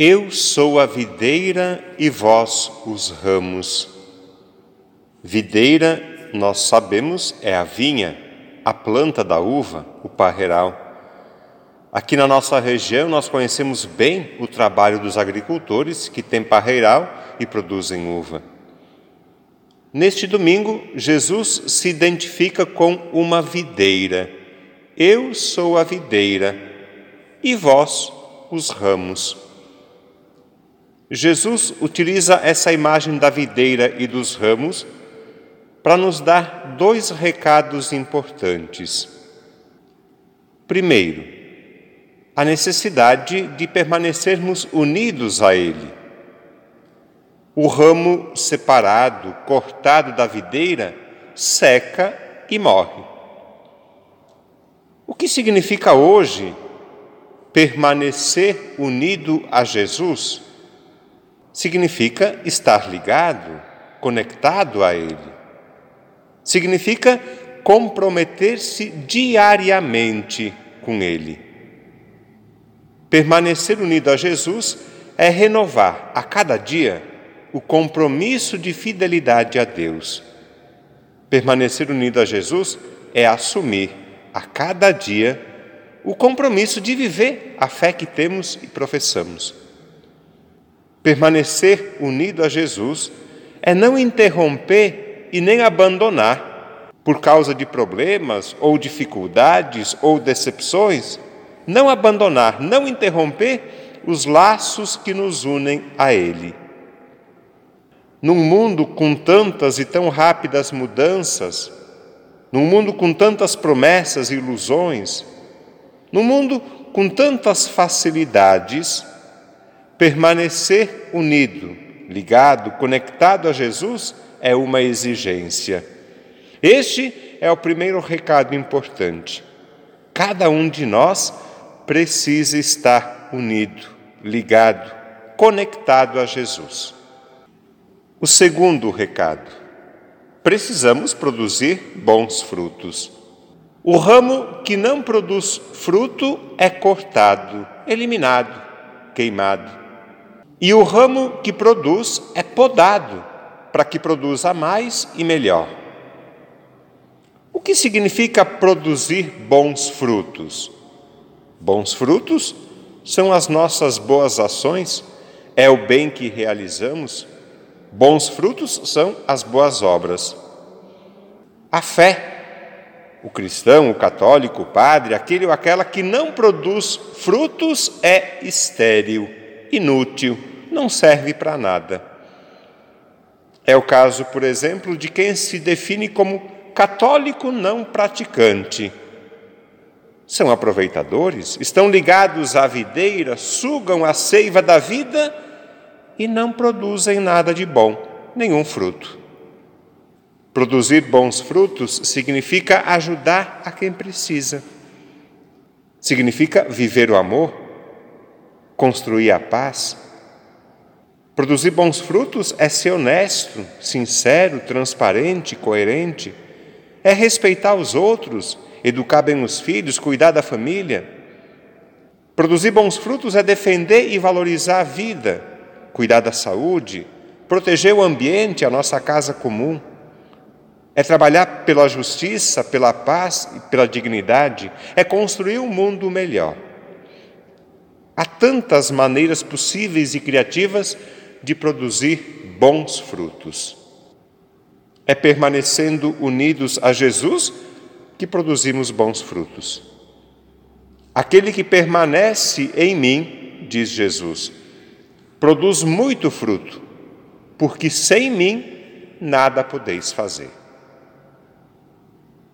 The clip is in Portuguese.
Eu sou a videira e vós os ramos. Videira, nós sabemos, é a vinha, a planta da uva, o parreiral. Aqui na nossa região nós conhecemos bem o trabalho dos agricultores que têm parreiral e produzem uva. Neste domingo, Jesus se identifica com uma videira. Eu sou a videira e vós os ramos. Jesus utiliza essa imagem da videira e dos ramos para nos dar dois recados importantes. Primeiro, a necessidade de permanecermos unidos a Ele. O ramo separado, cortado da videira, seca e morre. O que significa hoje permanecer unido a Jesus? Significa estar ligado, conectado a Ele. Significa comprometer-se diariamente com Ele. Permanecer unido a Jesus é renovar a cada dia o compromisso de fidelidade a Deus. Permanecer unido a Jesus é assumir a cada dia o compromisso de viver a fé que temos e professamos. Permanecer unido a Jesus é não interromper e nem abandonar por causa de problemas ou dificuldades ou decepções, não abandonar, não interromper os laços que nos unem a Ele. Num mundo com tantas e tão rápidas mudanças, num mundo com tantas promessas e ilusões, num mundo com tantas facilidades, Permanecer unido, ligado, conectado a Jesus é uma exigência. Este é o primeiro recado importante. Cada um de nós precisa estar unido, ligado, conectado a Jesus. O segundo recado: precisamos produzir bons frutos. O ramo que não produz fruto é cortado, eliminado, queimado. E o ramo que produz é podado, para que produza mais e melhor. O que significa produzir bons frutos? Bons frutos são as nossas boas ações, é o bem que realizamos. Bons frutos são as boas obras. A fé, o cristão, o católico, o padre, aquele ou aquela que não produz frutos é estéril inútil, não serve para nada. É o caso, por exemplo, de quem se define como católico não praticante. São aproveitadores, estão ligados à videira, sugam a seiva da vida e não produzem nada de bom, nenhum fruto. Produzir bons frutos significa ajudar a quem precisa. Significa viver o amor, construir a paz. Produzir bons frutos é ser honesto, sincero, transparente, coerente. É respeitar os outros, educar bem os filhos, cuidar da família. Produzir bons frutos é defender e valorizar a vida, cuidar da saúde, proteger o ambiente, a nossa casa comum. É trabalhar pela justiça, pela paz e pela dignidade. É construir um mundo melhor. Tantas maneiras possíveis e criativas de produzir bons frutos. É permanecendo unidos a Jesus que produzimos bons frutos. Aquele que permanece em mim, diz Jesus, produz muito fruto, porque sem mim nada podeis fazer.